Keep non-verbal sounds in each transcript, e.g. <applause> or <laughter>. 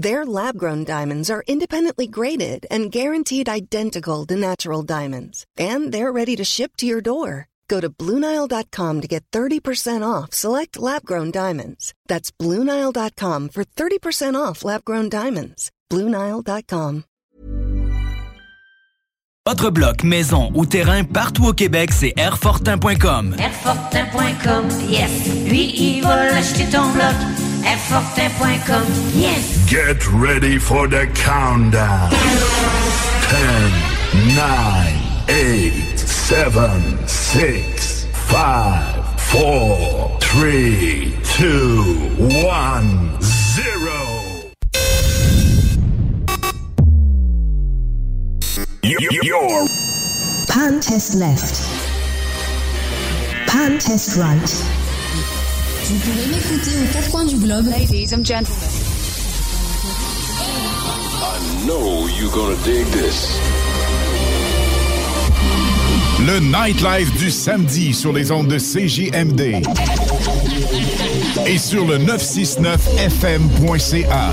Their lab grown diamonds are independently graded and guaranteed identical to natural diamonds, and they're ready to ship to your door. Go to BlueNile.com to get 30% off select lab grown diamonds. That's BlueNile.com for 30% off lab grown diamonds. BlueNile.com. Votre bloc, maison ou terrain partout au Québec, c'est Airfortin.com. Airfortin.com, yes. Lui, il va l'acheter ton bloc. Airfortin.com, yes. Get ready for the countdown. 10, 9, 8, 7, 6, 5, 4, 3, 2, 1, 0. You're Pan test left. Pan test right. Vous pouvez m'écouter aux quatre coins du globe. Ladies and gentlemen. I know you're gonna dig this. Le nightlife du samedi sur les ondes de CJMD et sur le 969fm.ca.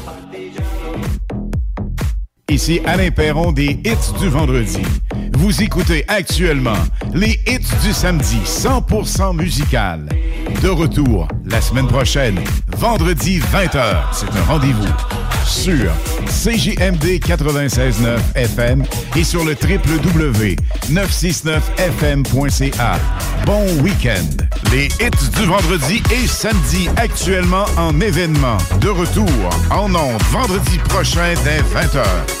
Ici Alain Perron des hits du vendredi. Vous écoutez actuellement les hits du samedi 100% musical. De retour la semaine prochaine, vendredi 20h. C'est un rendez-vous sur CJMD 96.9 FM et sur le www.969fm.ca. Bon week-end. Les hits du vendredi et samedi actuellement en événement. De retour en ondes vendredi prochain dès 20h.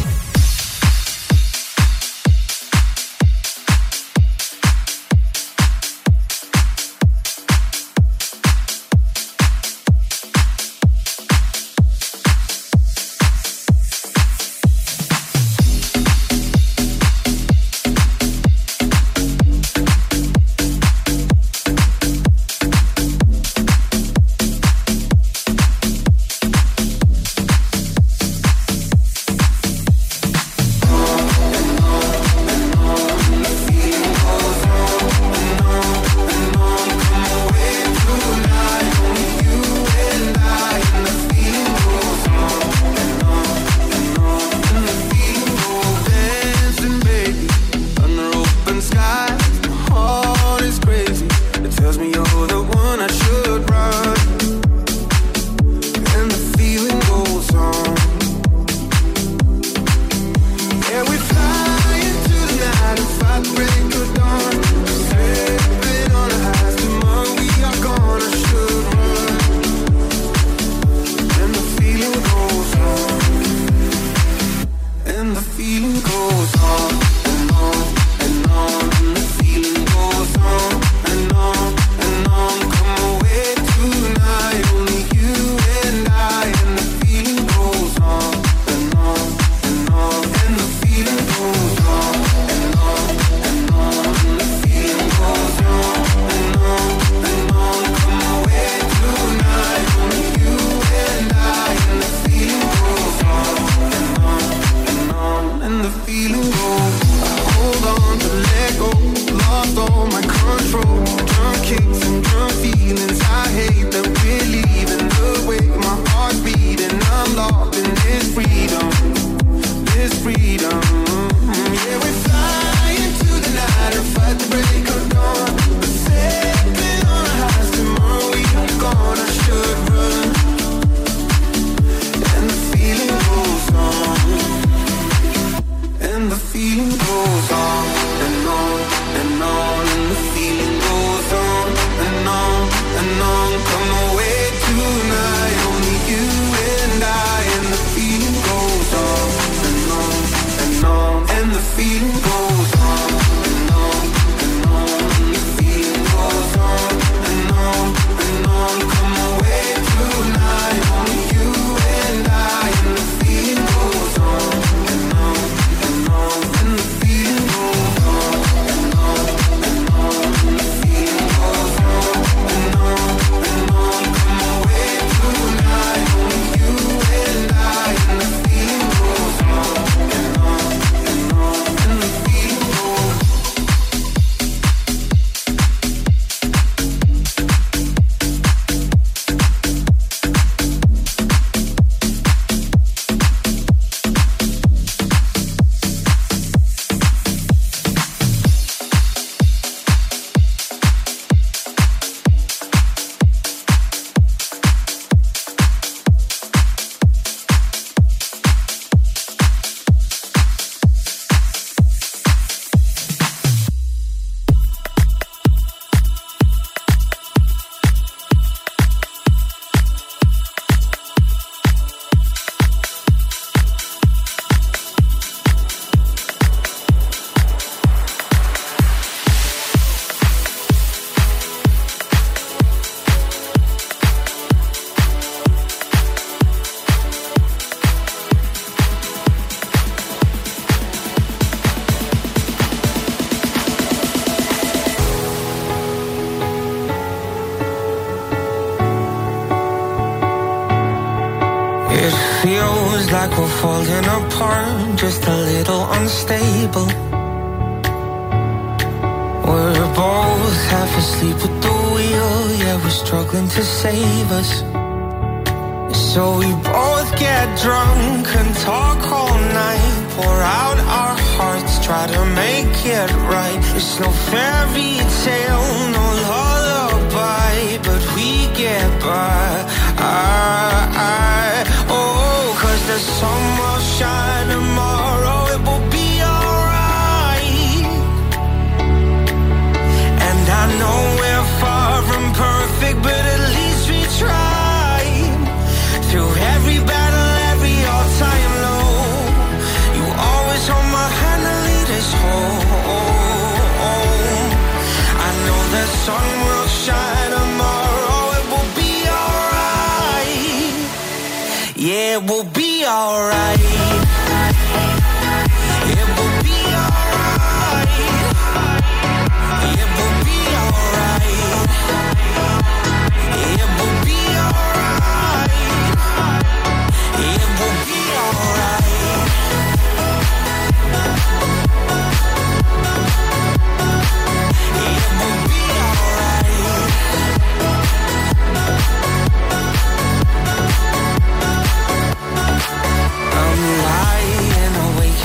it will be alright.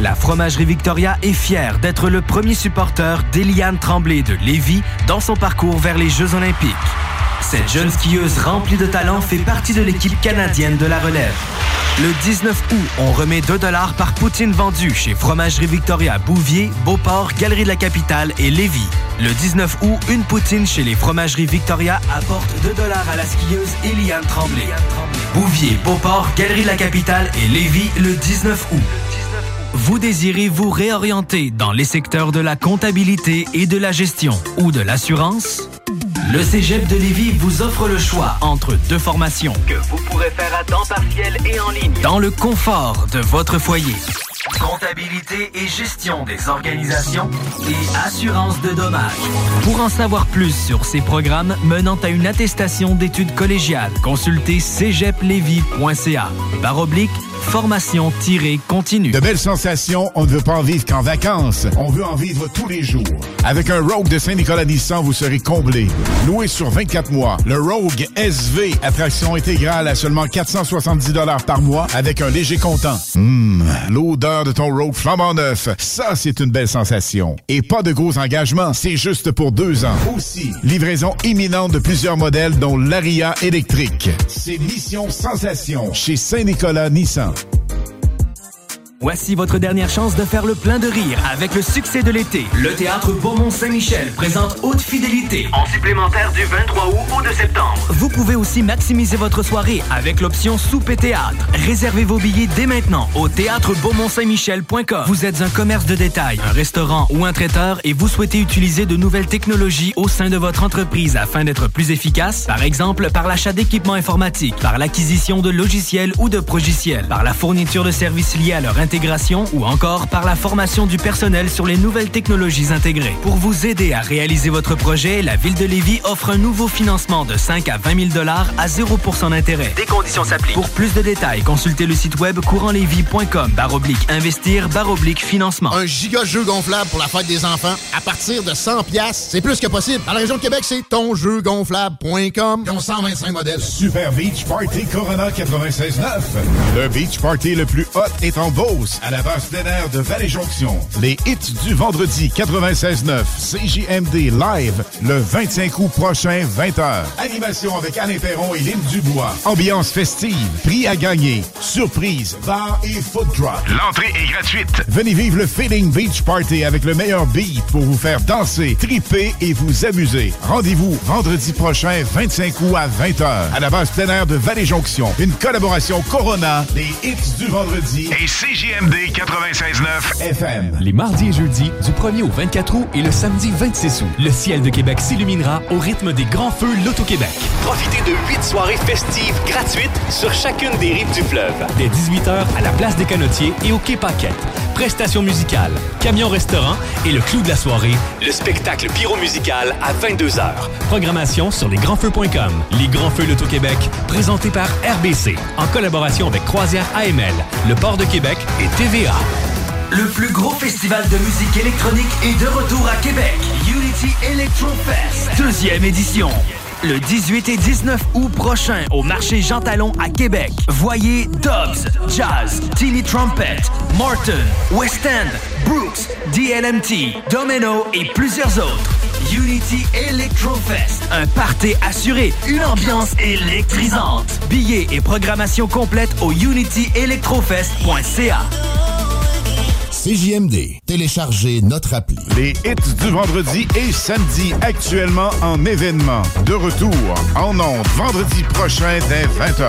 La Fromagerie Victoria est fière d'être le premier supporter d'Eliane Tremblay de Lévis dans son parcours vers les Jeux olympiques. Cette jeune skieuse remplie de talent fait partie de l'équipe canadienne de la relève. Le 19 août, on remet 2 par poutine vendue chez Fromagerie Victoria Bouvier, Beauport, Galerie de la Capitale et Lévis. Le 19 août, une poutine chez les Fromageries Victoria apporte 2 à la skieuse Eliane Tremblay. Bouvier, Beauport, Galerie de la Capitale et Lévis le 19 août. Vous désirez vous réorienter dans les secteurs de la comptabilité et de la gestion ou de l'assurance? Le Cégep de Lévis vous offre le choix entre deux formations que vous pourrez faire à temps partiel et en ligne dans le confort de votre foyer. Comptabilité et gestion des organisations et assurance de dommages. Pour en savoir plus sur ces programmes menant à une attestation d'études collégiales, consultez cégeplevy.ca. Barre oblique, formation-continue. De belles sensations, on ne veut pas en vivre qu'en vacances. On veut en vivre tous les jours. Avec un Rogue de Saint-Nicolas Nissan, vous serez comblé. Loué sur 24 mois, le Rogue SV, attraction intégrale à seulement 470 par mois avec un léger comptant. Hum, l'odeur de ton Rogue flambant neuf, ça c'est une belle sensation. Et pas de gros engagements, c'est juste pour deux ans. Aussi, livraison imminente de plusieurs modèles dont l'Aria électrique. C'est Mission Sensation chez Saint-Nicolas Nissan. Voici votre dernière chance de faire le plein de rire avec le succès de l'été. Le théâtre Beaumont-Saint-Michel présente Haute Fidélité en supplémentaire du 23 août au 2 septembre. Vous pouvez aussi maximiser votre soirée avec l'option souper théâtre. Réservez vos billets dès maintenant au théâtre beaumont-saint-michel.com. Vous êtes un commerce de détail, un restaurant ou un traiteur et vous souhaitez utiliser de nouvelles technologies au sein de votre entreprise afin d'être plus efficace, par exemple par l'achat d'équipements informatiques, par l'acquisition de logiciels ou de progiciels, par la fourniture de services liés à leur ou encore par la formation du personnel sur les nouvelles technologies intégrées. Pour vous aider à réaliser votre projet, la Ville de Lévis offre un nouveau financement de 5 à 20 000 à 0% d'intérêt. Des conditions s'appliquent. Pour plus de détails, consultez le site web courantlévis.com baroblique investir baroblique financement. Un giga jeu gonflable pour la fête des enfants à partir de 100 pièces, c'est plus que possible. Dans la région de Québec, c'est tonjeugonflable.com. Ils ont 125 modèles. Super Beach Party Corona 96.9. Le Beach Party le plus hot est en Beauce, à la base plein air de Vallée-Jonction. Les hits du vendredi 96.9 CJMD Live le 25 août prochain, 20h. Animation avec Alain Perron et Lynn Dubois. Ambiance festive, prix à gagner, surprise, bar et food drop. L'entrée est gratuite. Venez vivre le Feeling Beach Party avec le meilleur beat pour vous faire danser, triper et vous amuser. Rendez-vous vendredi prochain, 25 août à 20h, à la base plein air de Vallée-Jonction. Une collaboration Corona, les hits du vendredi et CJMD 96.9 FM. Les mardis et jeudis, du 1er au 24 août et le samedi 26 août, le ciel de Québec s'illuminera au rythme des grands feux Loto-Québec. Profitez de huit soirées festives gratuites sur chacune des rives du fleuve. Dès 18h à la place des Canotiers et au Quai Paquette. Prestations musicales, camion-restaurant et le clou de la soirée, le spectacle pyro-musical à 22h. Programmation sur lesgrandsfeux.com. Les Grands Feux Loto-Québec, présenté par RBC, en collaboration avec Croisière AML, le Port de Québec et TVA. Le plus gros festival de musique électronique est de retour à Québec. Unity Electro Fest, deuxième édition. Le 18 et 19 août prochain au marché Jean Talon à Québec. Voyez Dobbs, Jazz, Tilly Trumpet, Morton, West End, Brooks, DLMT, Domino et plusieurs autres. Unity Electrofest, un party assuré, une ambiance électrisante. Billets et programmation complète au unityelectrofest.ca. CJMD. Téléchargez notre appli. Les hits du vendredi et samedi actuellement en événement. De retour en ondes vendredi prochain dès 20h.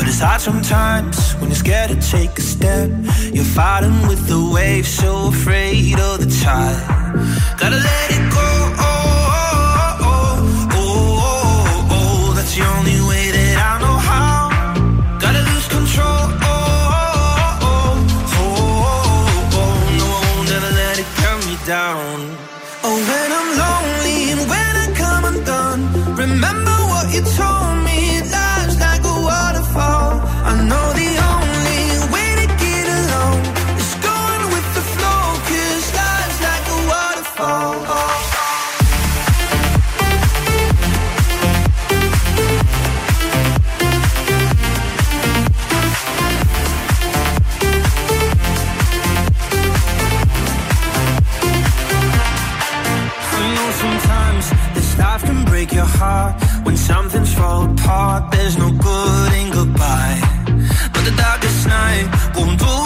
But it's hard sometimes when you're scared to take a step. You're fighting with the waves, so afraid of the tide. Gotta let it go. Oh, oh, oh, oh, oh. That's the only way that I know how. Gotta lose control. Oh, oh, oh, oh, oh, oh. No, I won't ever let it cut me down. Oh, when I'm lonely and when I come undone, remember what you told There's no good in goodbye, but the darkest night won't always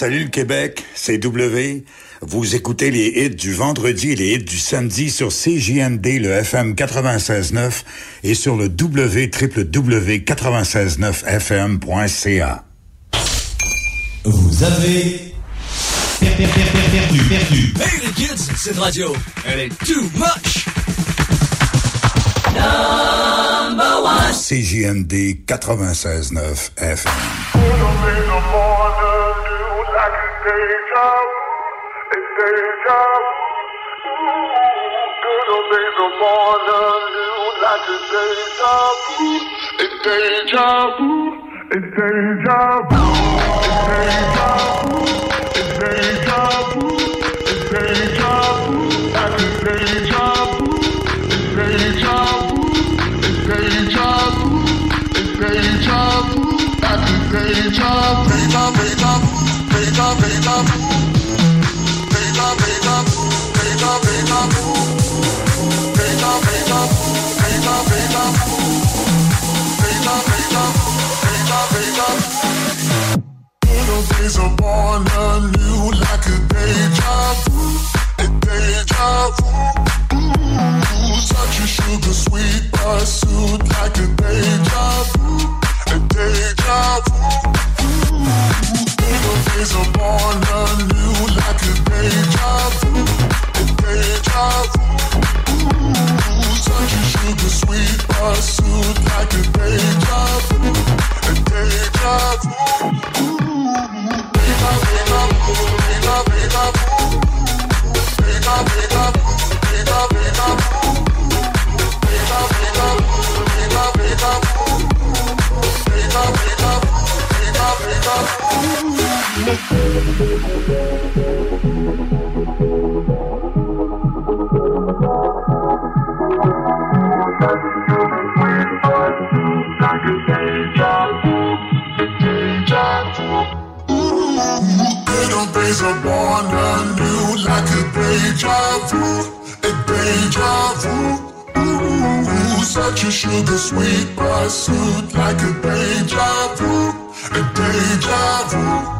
salut le Québec, c'est W. Vous écoutez les hits du vendredi et les hits du samedi sur CJMD, le FM 96.9 et sur le www.969fm.ca. Vous avez per- per- per- per- perdu, perdu. Hey les kids, cette radio, elle est too much. Number one. CJMD 96.9 FM. Deja vu, it's deja vu, it's deja vu, like a day job, a day job. Ooh, ooh. Days born anew like a deja vu, a deja vu. Ooh, sugar sweet like a deja vu, a deja vu. Deja, deja deja, deja. Deja, deja deja, deja. Deja, deja deja, deja. Deja, deja deja, deja. Sweet pursuit like a deja vu, a deja vu.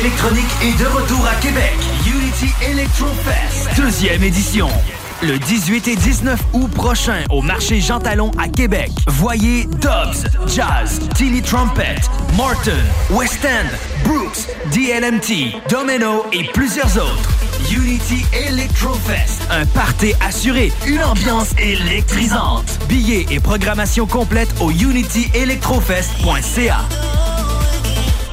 électronique est de retour à Québec. Unity Electro Fest, deuxième édition. Le 18 et 19 août prochain au marché Jean Talon à Québec. Voyez Dobbs, Jazz, Tilly Trumpet, Martin, West End, Brooks, DLMT, Domino et plusieurs autres. Unity Electrofest, un party assuré, une ambiance électrisante. Billets et programmation complète au unityelectrofest.ca.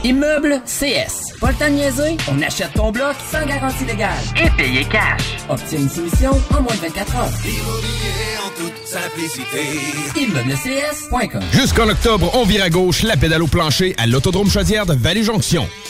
Immeuble CS. Pas le temps de niaiser, on achète ton bloc sans garantie légale. Et payer cash. Obtiens une soumission en moins de 24 heures. Immobilier en toute simplicité. ImmeublesCS.com Jusqu'en octobre, on vire à gauche la pédale au plancher à l'Autodrome Chaudière de Vallée-Jonction.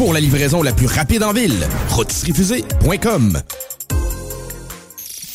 Pour la livraison la plus rapide en ville, rôtisseriefusée.com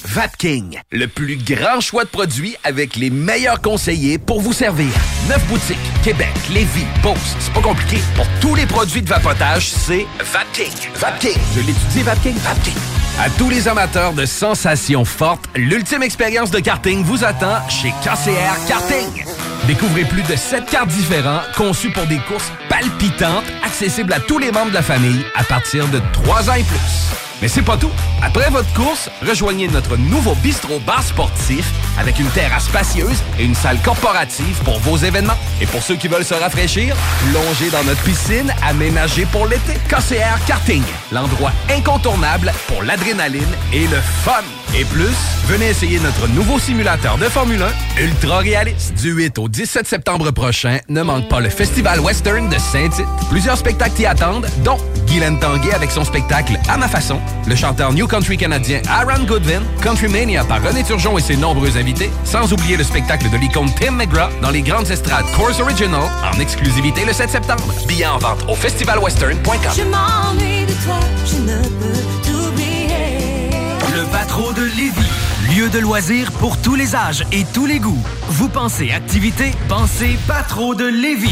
Vapking, le plus grand choix de produits avec les meilleurs conseillers pour vous servir. Neuf boutiques, Québec, Lévis, Beauce, c'est pas compliqué. Pour tous les produits de vapotage, c'est Vapking. Vapking. Je l'étudie, Vapking. Vapking. À tous les amateurs de sensations fortes, l'ultime expérience de karting vous attend chez KCR Karting. Découvrez plus de 7 cartes différents conçus pour des courses palpitantes, accessibles à tous les membres de la famille à partir de 3 ans et plus. Mais c'est pas tout. Après votre course, rejoignez notre nouveau bistrot bar sportif avec une terrasse spacieuse et une salle corporative pour vos événements. Et pour ceux qui veulent se rafraîchir, plongez dans notre piscine aménagée pour l'été. KCR Karting, l'endroit incontournable pour l'adrénaline et le fun. Et plus, venez essayer notre nouveau simulateur de Formule 1 ultra réaliste. Du 8 au 17 septembre prochain, ne manque pas le Festival Western de Saint-Tite. Plusieurs spectacles t'y attendent, dont Guylaine Tanguay avec son spectacle À ma façon, le chanteur New Country canadien Aaron Goodwin, Country Mania par René Turgeon et ses nombreux invités, sans oublier le spectacle de l'icône Tim McGraw dans les grandes estrades Course Original en exclusivité le 7 septembre. Billets en vente au festivalwestern.com. Je m'ennuie de toi, je ne peux t'oublier. Le Patro de Lévis. Lieu de loisirs pour tous les âges et tous les goûts. Vous pensez activité? Pensez Patro de Lévis.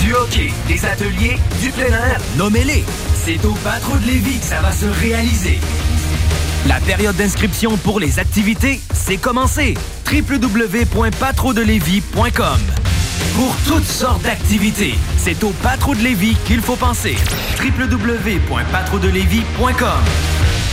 Du hockey, des ateliers, du plein air, nommez-les. C'est au Patro de Lévis que ça va se réaliser. La période d'inscription pour les activités, c'est commencé. www.patrodelevis.com Pour toutes sortes d'activités, c'est au Patro de Lévis qu'il faut penser. www.patrodelevis.com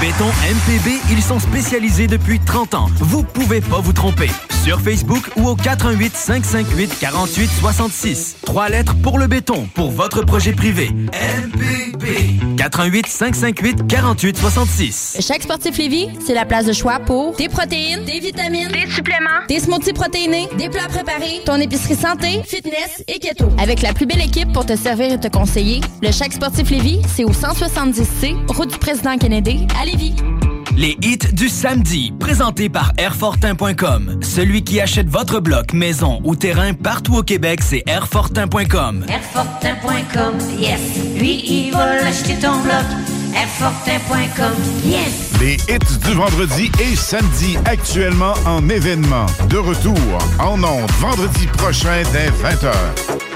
Béton MPB, ils sont spécialisés depuis 30 ans. Vous pouvez pas vous tromper. Sur Facebook ou au 418 558 48 66. Trois lettres pour le béton, pour votre projet privé. MPB. 418 558 48 66. Chaque sportif Lévis, c'est la place de choix pour des protéines, des vitamines, des suppléments, des smoothies protéinés, des plats préparés, ton épicerie santé, fitness et keto. Avec la plus belle équipe pour te servir et te conseiller, le Chaque sportif Lévis, c'est au 170C, route du président Kennedy, à Lévis. Les hits du samedi, présentés par Airfortin.com. Celui qui achète votre bloc, maison ou terrain partout au Québec, c'est Airfortin.com. Airfortin.com, yes. Lui, il va l'acheter ton bloc. Airfortin.com, yes. Les hits du vendredi et samedi actuellement en événement. De retour en ondes vendredi prochain dès 20h.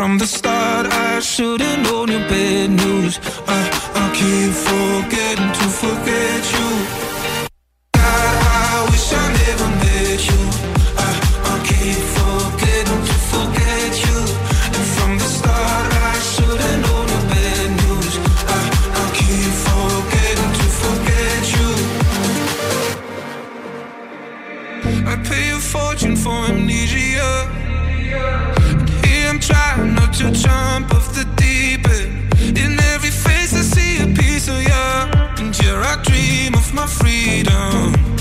from the start. I should've known your bad news. I, I keep forgetting to forget you. my freedom.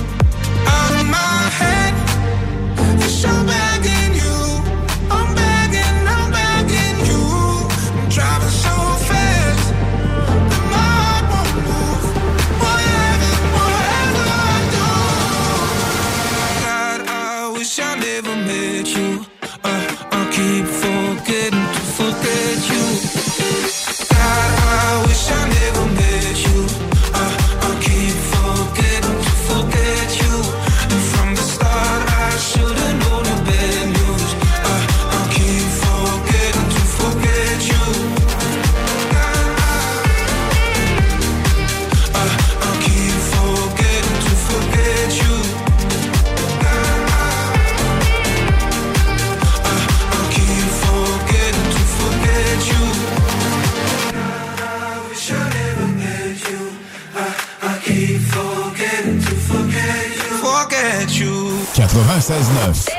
96.9.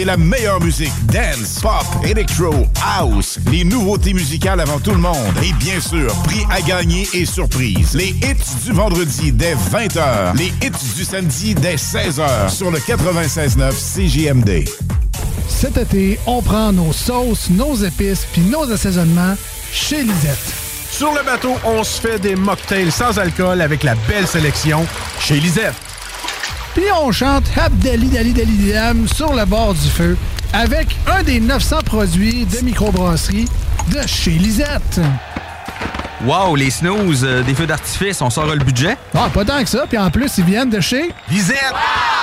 c'est la meilleure musique. Dance, pop, electro, house. Les nouveautés musicales avant tout le monde. Et bien sûr, prix à gagner et surprise. Les hits du vendredi dès 20h. Les hits du samedi dès 16h sur le 96.9 CJMD. Cet été, on prend nos sauces, nos épices puis nos assaisonnements chez Lisette. Sur le bateau, on se fait des mocktails sans alcool avec la belle sélection chez Lisette. Puis on chante Abdali Dali Dali Dam sur le bord du feu avec un des 900 produits de microbrasserie de chez Lisette. Wow, les snooze, euh, des feux d'artifice, on sort le budget? Ah, pas tant que ça. Puis en plus, ils viennent de chez Lisette.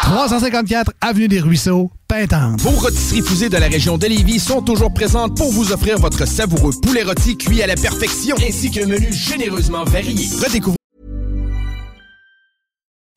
354 Avenue des Ruisseaux, Pintante. Vos rôtisseries fusées de la région de Lévis sont toujours présentes pour vous offrir votre savoureux poulet rôti cuit à la perfection, ainsi qu'un menu généreusement varié. Redécouvrez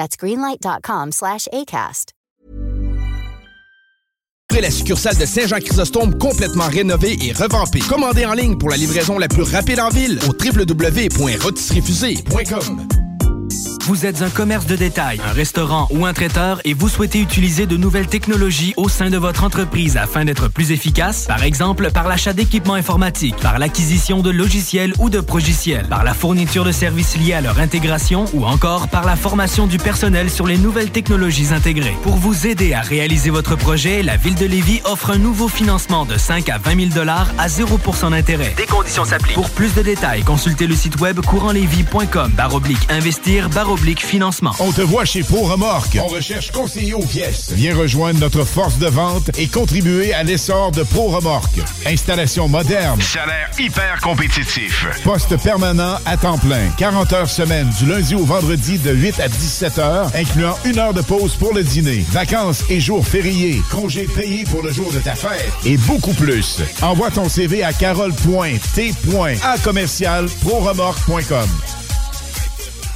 That's greenlight.com slash la succursale de Saint-Jean-Chrysostome complètement rénovée et revampée. Commandez en ligne pour la livraison la plus rapide en ville au www.rotisseriefusée.com. Vous êtes un commerce de détail, un restaurant ou un traiteur et vous souhaitez utiliser de nouvelles technologies au sein de votre entreprise afin d'être plus efficace, par exemple par l'achat d'équipements informatiques, par l'acquisition de logiciels ou de progiciels, par la fourniture de services liés à leur intégration ou encore par la formation du personnel sur les nouvelles technologies intégrées. Pour vous aider à réaliser votre projet, la Ville de Lévis offre un nouveau financement de 5 à 20 000 à 0% d'intérêt. Des conditions s'appliquent. Pour plus de détails, consultez le site web courantlévis.com baroblique investir financement. On te voit chez Pro Remorque. On recherche conseiller aux pièces. Viens rejoindre notre force de vente et contribuer à l'essor de Pro Remorque. Installation moderne. Salaire hyper compétitif. Poste permanent à temps plein. 40 heures semaine du lundi au vendredi de 8 à 17 heures, incluant une heure de pause pour le dîner. Vacances et jours fériés. Congés payés pour le jour de ta fête. Et beaucoup plus. Envoie ton CV à carole.t.a commercial proremorque.com.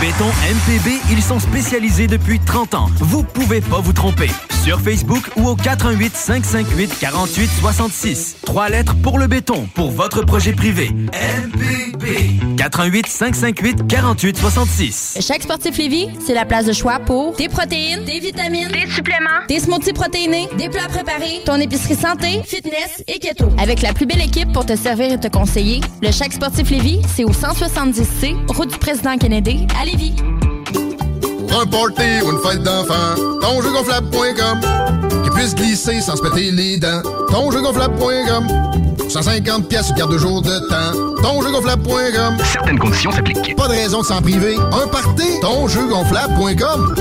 Béton MPB, ils sont spécialisés depuis 30 ans. Vous pouvez pas vous tromper. Sur Facebook ou au 418 558 48 66. Trois lettres pour le béton, pour votre projet privé. MPB. 418 558 48 66. Chaque sportif Lévis, c'est la place de choix pour des protéines, des vitamines, des suppléments, des smoothies protéinés, des plats préparés, ton épicerie santé, fitness et keto. Avec la plus belle équipe pour te servir et te conseiller, le Chaque sportif Lévis, c'est au 170C, route du président Kennedy, à Lévis. Pour un party ou une fête d'enfant, tonjeugonflable.com Qui puisse glisser sans se péter les dents. Tonjeugonflable.com 150 pièces garde de jour de temps. Tonjeugonflable.com Certaines conditions s'appliquent. Pas de raison de s'en priver. Un party, tonjeugonflable.com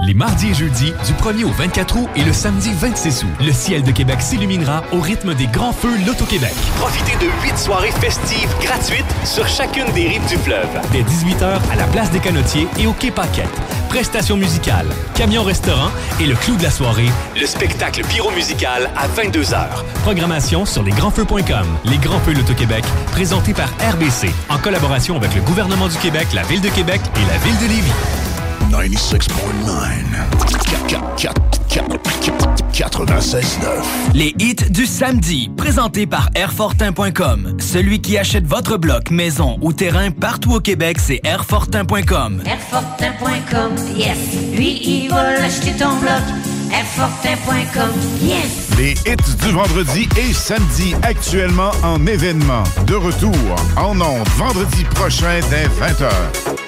Les mardis et jeudis, du 1er au 24 août et le samedi 26 août, le ciel de Québec s'illuminera au rythme des grands feux Loto-Québec. Profitez de huit soirées festives gratuites sur chacune des rives du fleuve. Dès 18h à la place des Canotiers et au Quai Paquette. Prestations musicales, camion-restaurant et le clou de la soirée, Le spectacle pyro-musical à 22h. Programmation sur lesgrandsfeux.com. Les Grands Feux Loto-Québec, présentés par RBC, en collaboration avec le gouvernement du Québec, la Ville de Québec et la Ville de Lévis. 96.9. Les hits du samedi, présentés par Airfortin.com. Celui qui achète votre bloc, maison ou terrain partout au Québec, c'est Airfortin.com. Airfortin.com, yes. Lui, il va l'acheter ton bloc. Airfortin.com, yes. Les hits du vendredi et samedi actuellement en événement. De retour en ondes vendredi prochain dès 20h.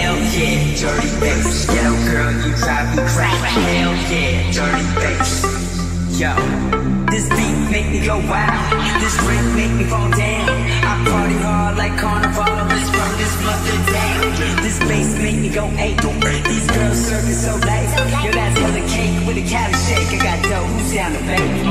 dirty bass. Yo, girl, you drive me crazy. Hell yeah, dirty bass. Yo, this beat make me go wild. This drink make me fall down. I party hard like carnival. Let's run this mother down. This bass make me go eight. These girls serving so nice. Yo, that's hella cake with a carrot shake. I got dough. Who's down the baby?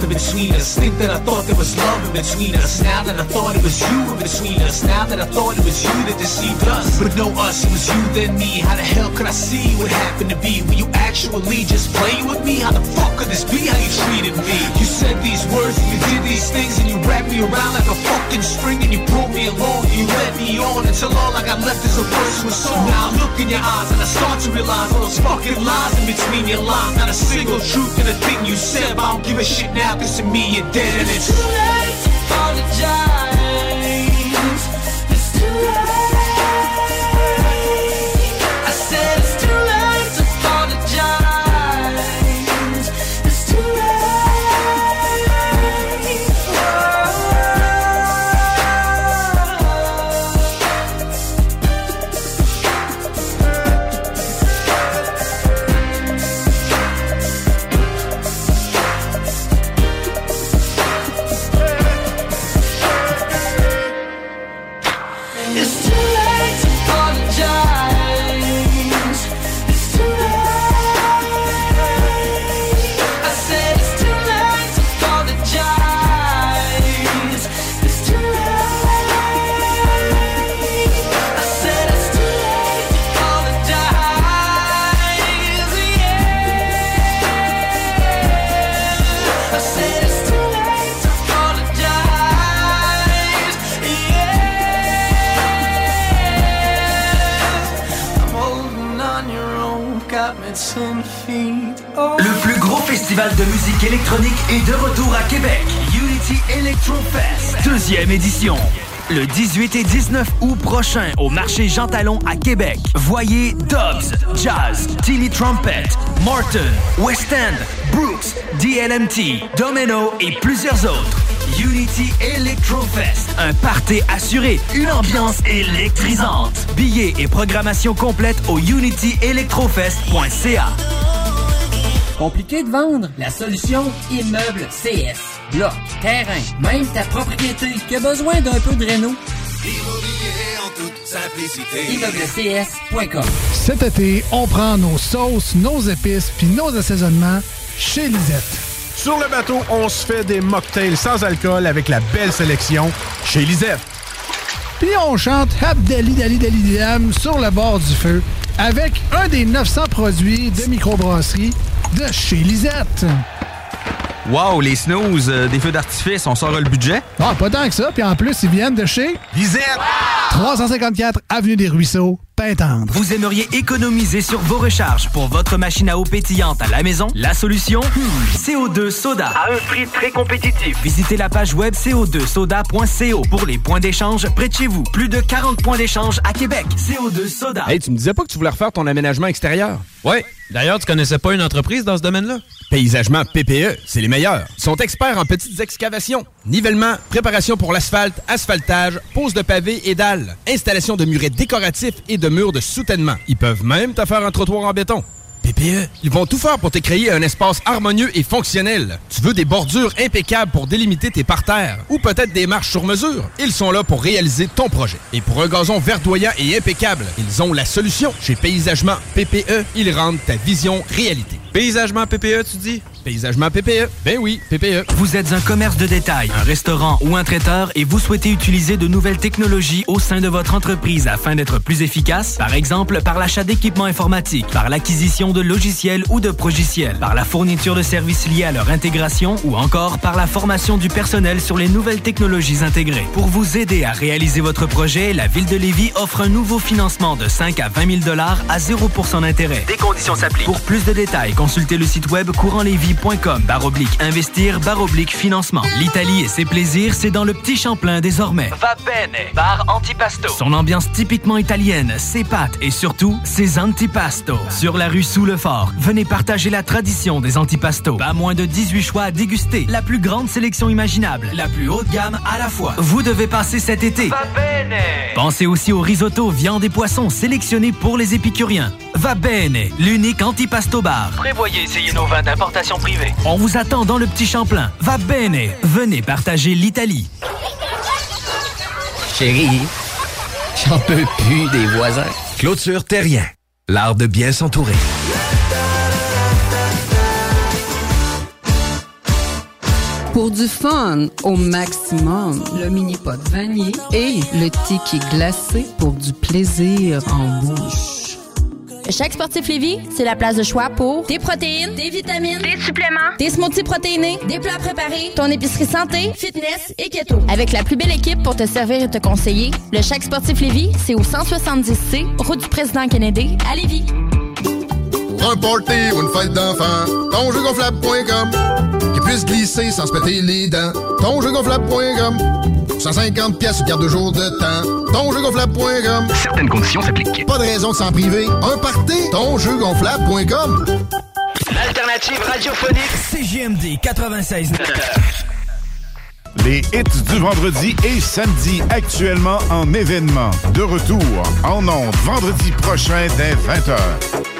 could have been in between us. Now that I thought it was you in between us, now that I thought it was you that deceived us. But no us, it was you then me. How the hell could I see what happened to be? Were you actually just playing with me? How the fuck could this be how you treated me? You said these words and you did these things and you wrapped me around like a fucking string and you pulled me along and you led me on until all I got left is a verse with song. Now I look in your eyes and I start to realize all those fucking lies in between your lines. Not a single truth in a thing you said, but I don't give a shit now cause to me you're dead and it's too late to apologize. Électronique est de retour à Québec. Unity Electro Fest, deuxième édition. Le 18 et 19 août prochain au marché Jean Talon à Québec. Voyez Dobbs, Jazz, Tilly Trumpet, Morton, West End, Brooks, DLMT, Domino et plusieurs autres. Unity Electro Fest, un party assuré, une ambiance électrisante. Billets et programmation complète au unityelectrofest.ca. Compliqué de vendre? La solution Immeuble CS. Bloc, terrain, même ta propriété qui a besoin d'un peu de réno? Immobilier en toute simplicité. Cet été, on prend nos sauces, nos épices puis nos assaisonnements chez Lisette. Sur le bateau, on se fait des mocktails sans alcool avec la belle sélection chez Lisette. Puis on chante Abdali Dali Dali Dam sur le bord du feu avec un des 900 produits de microbrasserie de chez Lisette. Wow, les snooze, euh, des feux d'artifice, on sort le budget? Ah, pas tant que ça. Puis en plus, ils viennent de chez Lisette. 354 Avenue des Ruisseaux, Vous aimeriez économiser sur vos recharges pour votre machine à eau pétillante à la maison? La solution? Hmm, CO2 Soda. À un prix très compétitif. Visitez la page web co2soda.co pour les points d'échange près de chez vous. Plus de 40 points d'échange à Québec. CO2 Soda. Hey, tu me disais pas que tu voulais refaire ton aménagement extérieur? Ouais. D'ailleurs, tu connaissais pas une entreprise dans ce domaine-là? Paysagement PPE, c'est les meilleurs. Ils sont experts en petites excavations, nivellement, préparation pour l'asphalte, asphaltage, pose de pavés et dalles, installation de murets décoratifs et de murs de soutènement. Ils peuvent même te faire un trottoir en béton. PPE, ils vont tout faire pour te créer un espace harmonieux et fonctionnel. Tu veux des bordures impeccables pour délimiter tes parterres ou peut-être des marches sur mesure? Ils sont là pour réaliser ton projet. Et pour un gazon verdoyant et impeccable, ils ont la solution. Chez Paysagement PPE, ils rendent ta vision réalité. Paysagement PPE, tu dis? Paysagement PPE. Ben oui, PPE. Vous êtes un commerce de détail, un restaurant ou un traiteur et vous souhaitez utiliser de nouvelles technologies au sein de votre entreprise afin d'être plus efficace? Par exemple, par l'achat d'équipements informatiques, par l'acquisition de logiciels ou de progiciels, par la fourniture de services liés à leur intégration ou encore par la formation du personnel sur les nouvelles technologies intégrées. Pour vous aider à réaliser votre projet, la Ville de Lévis offre un nouveau financement de 5 à 20 000 à 0% d'intérêt. Des conditions s'appliquent. Pour plus de détails, consultez le site web courantlevy.com baroblique investir baroblique financement. L'Italie et ses plaisirs, c'est dans le petit Champlain désormais. Va bene, bar antipasto. Son ambiance typiquement italienne, ses pâtes et surtout ses antipastos. Sur la rue sous le fort, venez partager la tradition des antipastos. Pas moins de 18 choix à déguster. La plus grande sélection imaginable, la plus haute gamme à la fois. Vous devez passer cet été. Va bene. Pensez aussi au risotto, viande et poissons sélectionnés pour les épicuriens. Va bene, l'unique antipasto bar. Prévoyez essayer nos vins d'importation privée. On vous attend dans le petit Champlain. Va bene, venez partager l'Italie. Chérie, J'en peux plus des voisins. Clôture Terrien. L'art de bien s'entourer. Pour du fun au maximum, le mini pot vanille et le tiki glacé pour du plaisir en bouche. Chaque sportif Lévis, c'est la place de choix pour des protéines, des vitamines, des suppléments, des smoothies protéinés, des plats préparés, ton épicerie santé, fitness et keto. Avec la plus belle équipe pour te servir et te conseiller, le Chaque sportif Lévis, c'est au 170C, route du président Kennedy, à Lévis. Pour un party ou une fête d'enfant, tonjeugonflable.com Qui puisse glisser sans se péter les dents. Tonjeugonflable.com 150 pièces garde de jour de temps. Tonjeugonflable.com Certaines conditions s'appliquent. Pas de raison de s'en priver. Un party, tonjeugonflable.com L'alternative radiophonique. CGMD 96. <laughs> Les hits du vendredi et samedi actuellement en événement. De retour en ondes vendredi prochain dès 20h.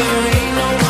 there ain't no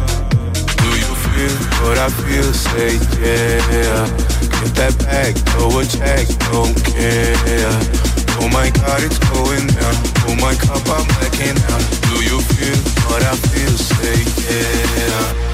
feel, what I feel, say yeah. Get that bag, no attack, don't care. Oh my God, it's going down. Oh my cup, I'm blacking out. Do you feel what I feel? Say yeah.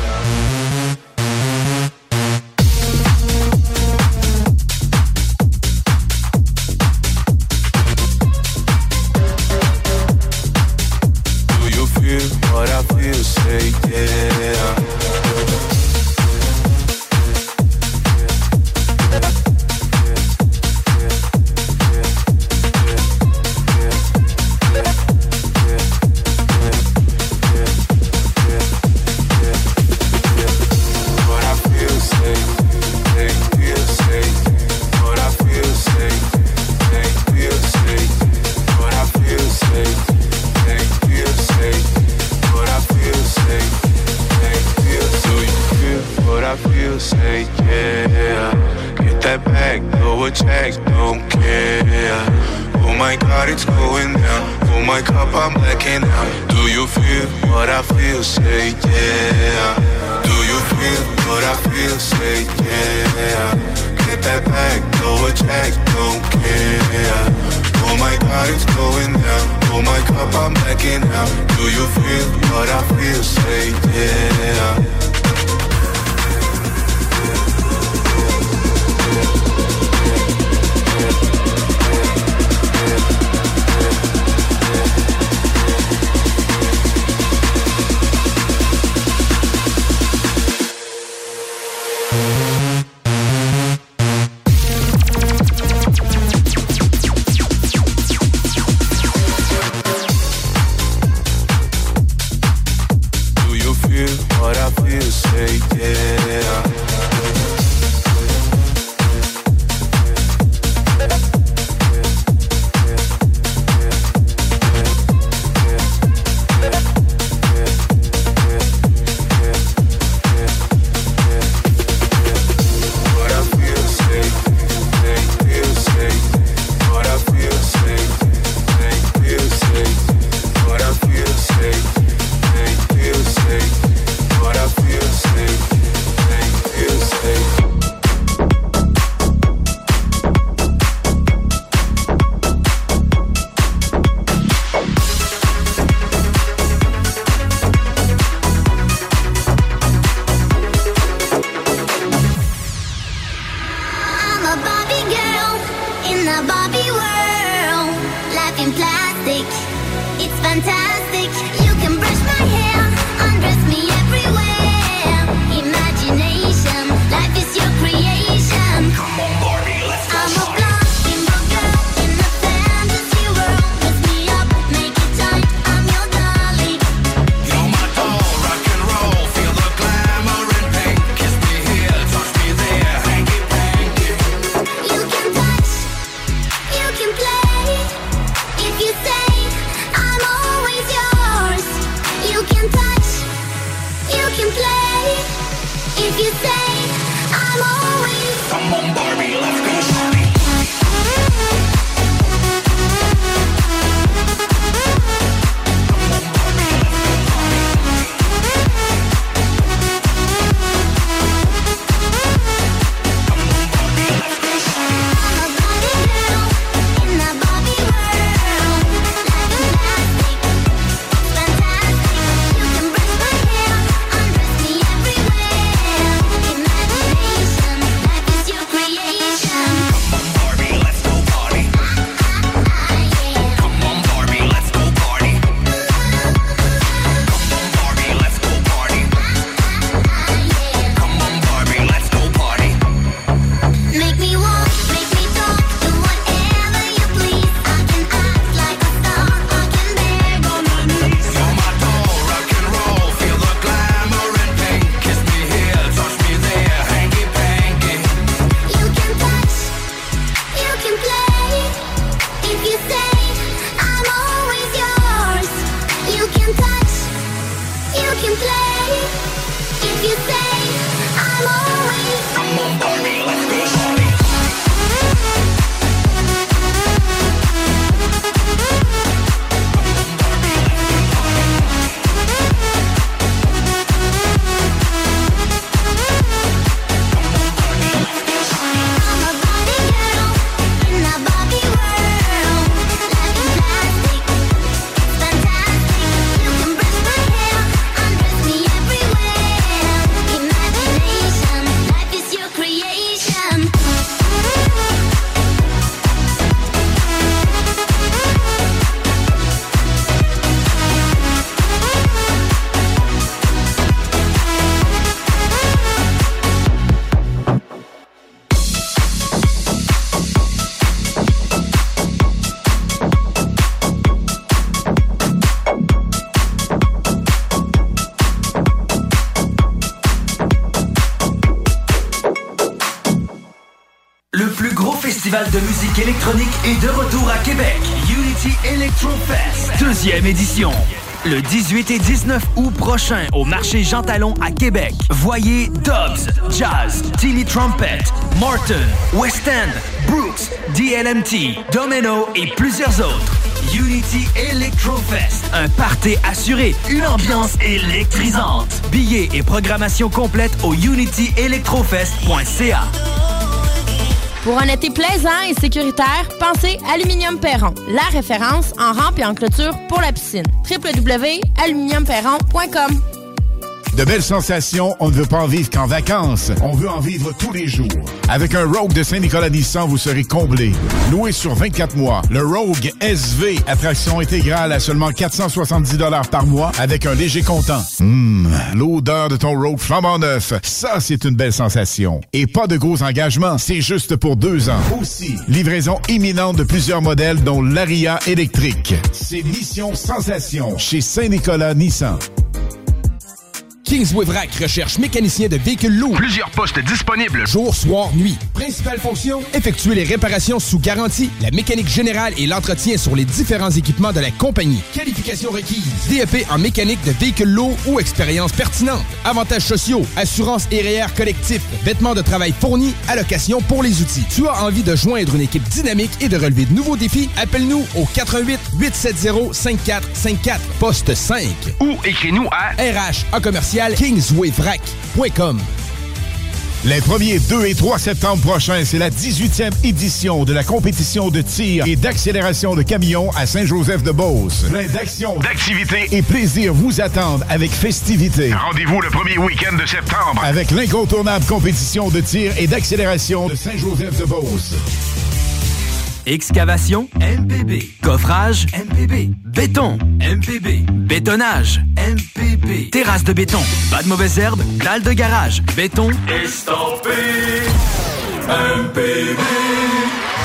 Électronique est de retour à Québec. Unity Electro Fest, deuxième édition. Le 18 et 19 août prochain au marché Jean Talon à Québec. Voyez Dobbs, Jazz, Timmy Trumpet, Martin, West End, Brooks, DLMT, Domino et plusieurs autres. Unity Electro Fest, un party assuré, une ambiance électrisante. Billets et programmation complète au unityelectrofest.ca. Pour un été plaisant et sécuritaire, pensez Aluminium Perron, la référence en rampe et en clôture pour la piscine. www.aluminiumperron.com De belles sensations, on ne veut pas en vivre qu'en vacances. On veut en vivre tous les jours. Avec un Rogue de Saint-Nicolas Nissan, vous serez comblé. Loué sur 24 mois, le Rogue SV, attraction intégrale à seulement 470 par mois avec un léger comptant. Hum, l'odeur de ton Rogue flambant neuf, ça c'est une belle sensation. Et pas de gros engagements, c'est juste pour deux ans. Aussi, livraison imminente de plusieurs modèles dont l'Aria électrique. C'est Mission Sensation chez Saint-Nicolas Nissan. Kingsway Vrac recherche mécanicien de véhicules lourds. Plusieurs postes disponibles. Jour, soir, nuit. Principale fonction, effectuer les réparations sous garantie, la mécanique générale et l'entretien sur les différents équipements de la compagnie. Qualification requise. DEP en mécanique de véhicules lourds ou expérience pertinente. Avantages sociaux, assurance et REER collectif, vêtements de travail fournis, allocation pour les outils. Tu as envie de joindre une équipe dynamique et de relever de nouveaux défis? Appelle-nous au 88 870 5454 poste 5 Ou écris-nous à RH en commercial kingswayvrac.com. Les 1er, 2 et 3 septembre prochains, c'est la 18e édition de la compétition de tir et d'accélération de camions à Saint-Joseph-de-Beauce. Plein d'actions, d'activités et plaisir vous attendent avec festivité. Rendez-vous le premier week-end de septembre. Avec l'incontournable compétition de tir et d'accélération de Saint-Joseph-de-Beauce. Excavation MPB. Coffrage MPB. Béton MPB. Bétonnage MPB. Terrasse de béton. Pas de mauvaises herbes. Dalle de garage. Béton Estampé MPB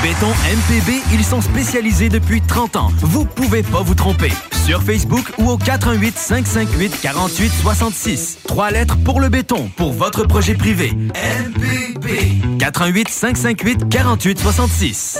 Béton MPB, ils sont spécialisés depuis 30 ans. Vous pouvez pas vous tromper. Sur Facebook ou au 418 558 48 66. Trois lettres pour le béton, pour votre projet privé. MPB. 418 558 48 66.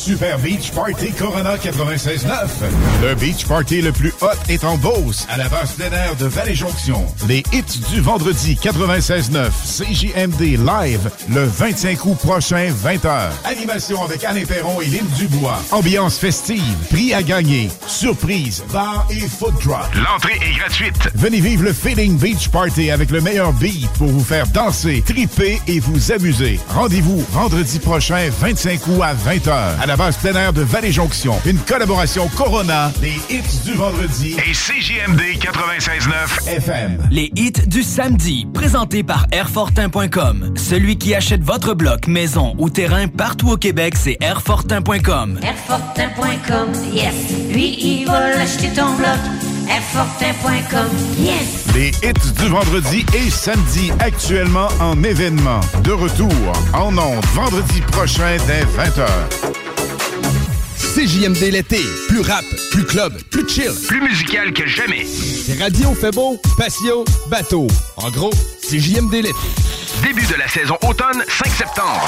Super Beach Party Corona 96.9. Le beach party le plus hot est en Beauce, à la base plein air de Vallée-Jonction. Les hits du vendredi 96.9. CJMD live le 25 août prochain, 20h. Animation avec Alain Perron et Lynn Dubois. Ambiance festive, prix à gagner, surprise, bar et food drop. L'entrée est gratuite. Venez vivre le Feeling Beach Party avec le meilleur beat pour vous faire danser, triper et vous amuser. Rendez-vous vendredi prochain, 25 août à 20h, à la la base plein air de Vallée-Jonction. Une collaboration Corona, les hits du vendredi et CJMD 96.9 FM. Les hits du samedi, présentés par Airfortin.com. Celui qui achète votre bloc, maison ou terrain partout au Québec, c'est Airfortin.com. Airfortin.com, yes. Lui, il va l'acheter ton bloc. Airfortin.com, yes. Les hits du vendredi et samedi actuellement en événement. De retour en ondes vendredi prochain dès 20h. CJMD l'été. Plus rap, plus club, plus chill. Plus musical que jamais. Radio fait beau, patio, bateau. En gros, CJMD l'été. Début de la saison automne, 5 septembre.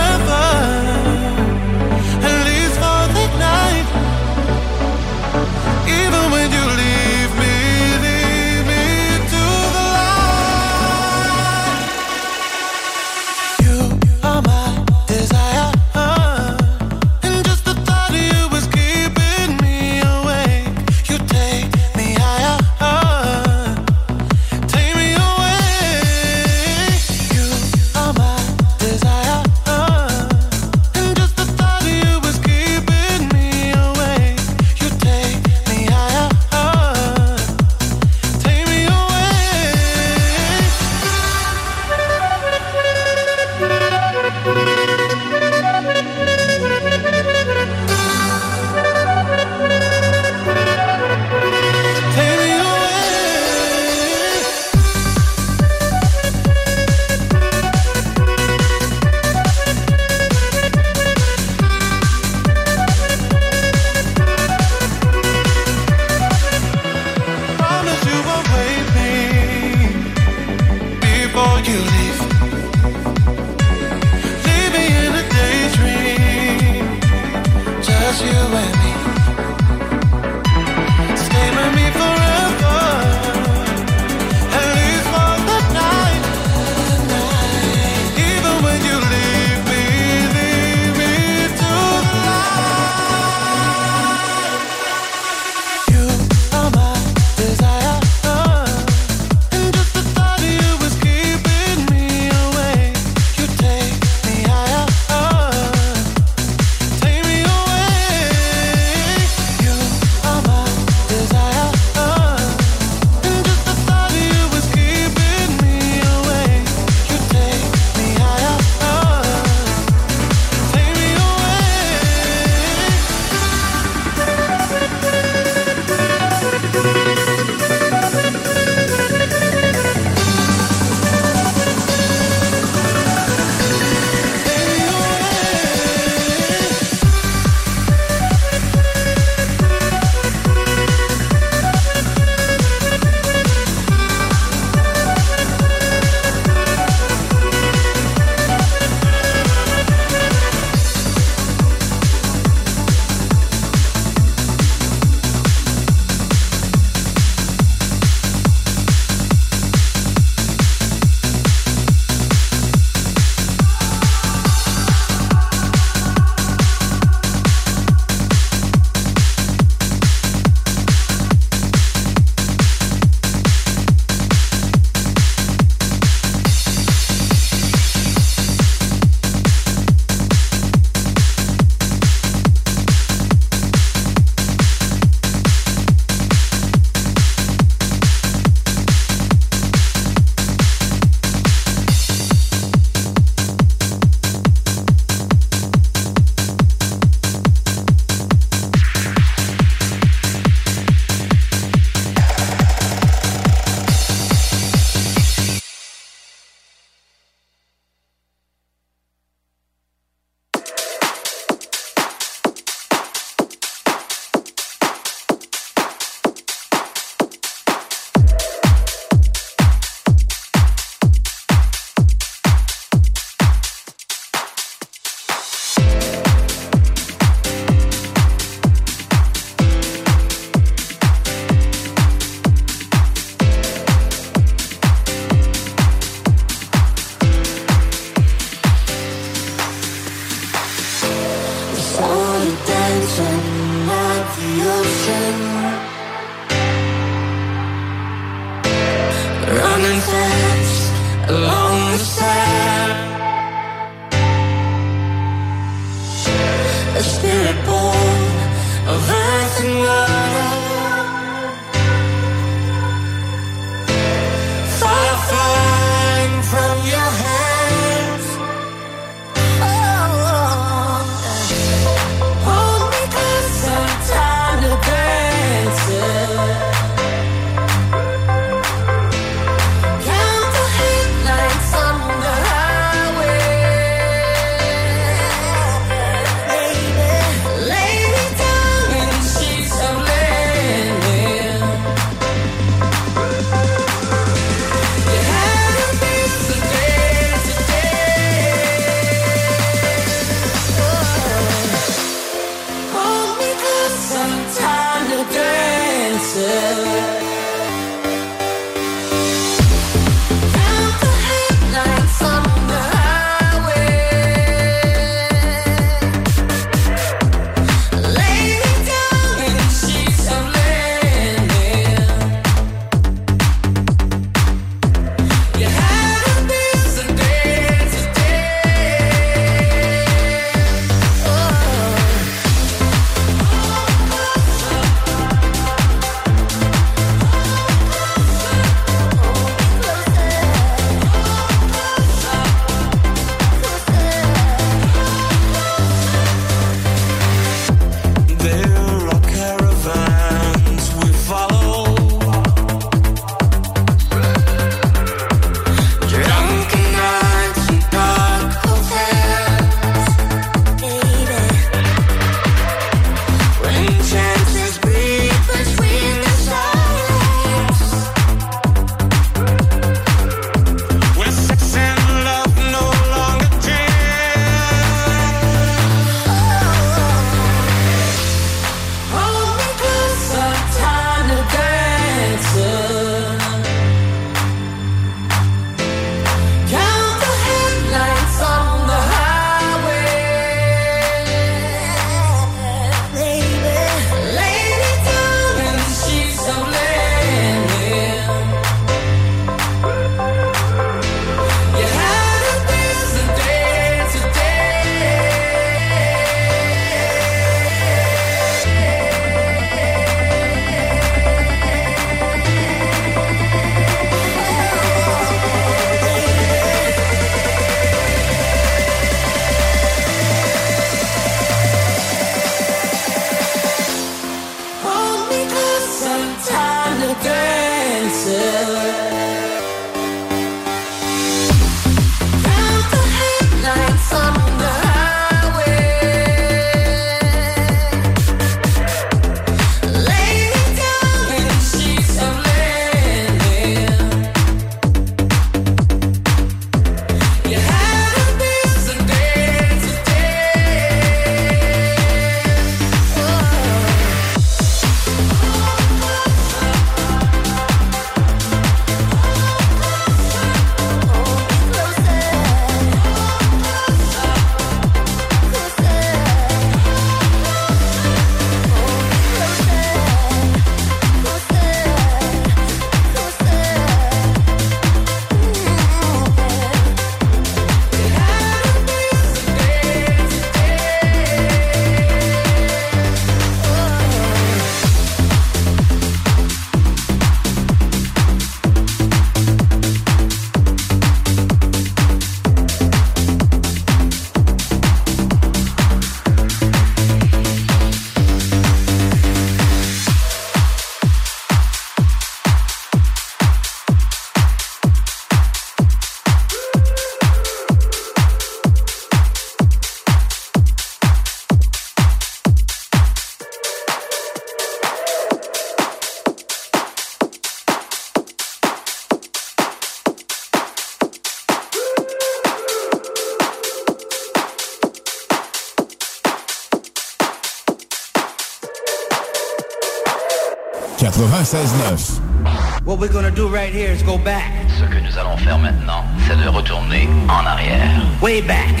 What we're gonna do right here is go back. Ce que nous allons faire maintenant, c'est de retourner en arrière. Way back.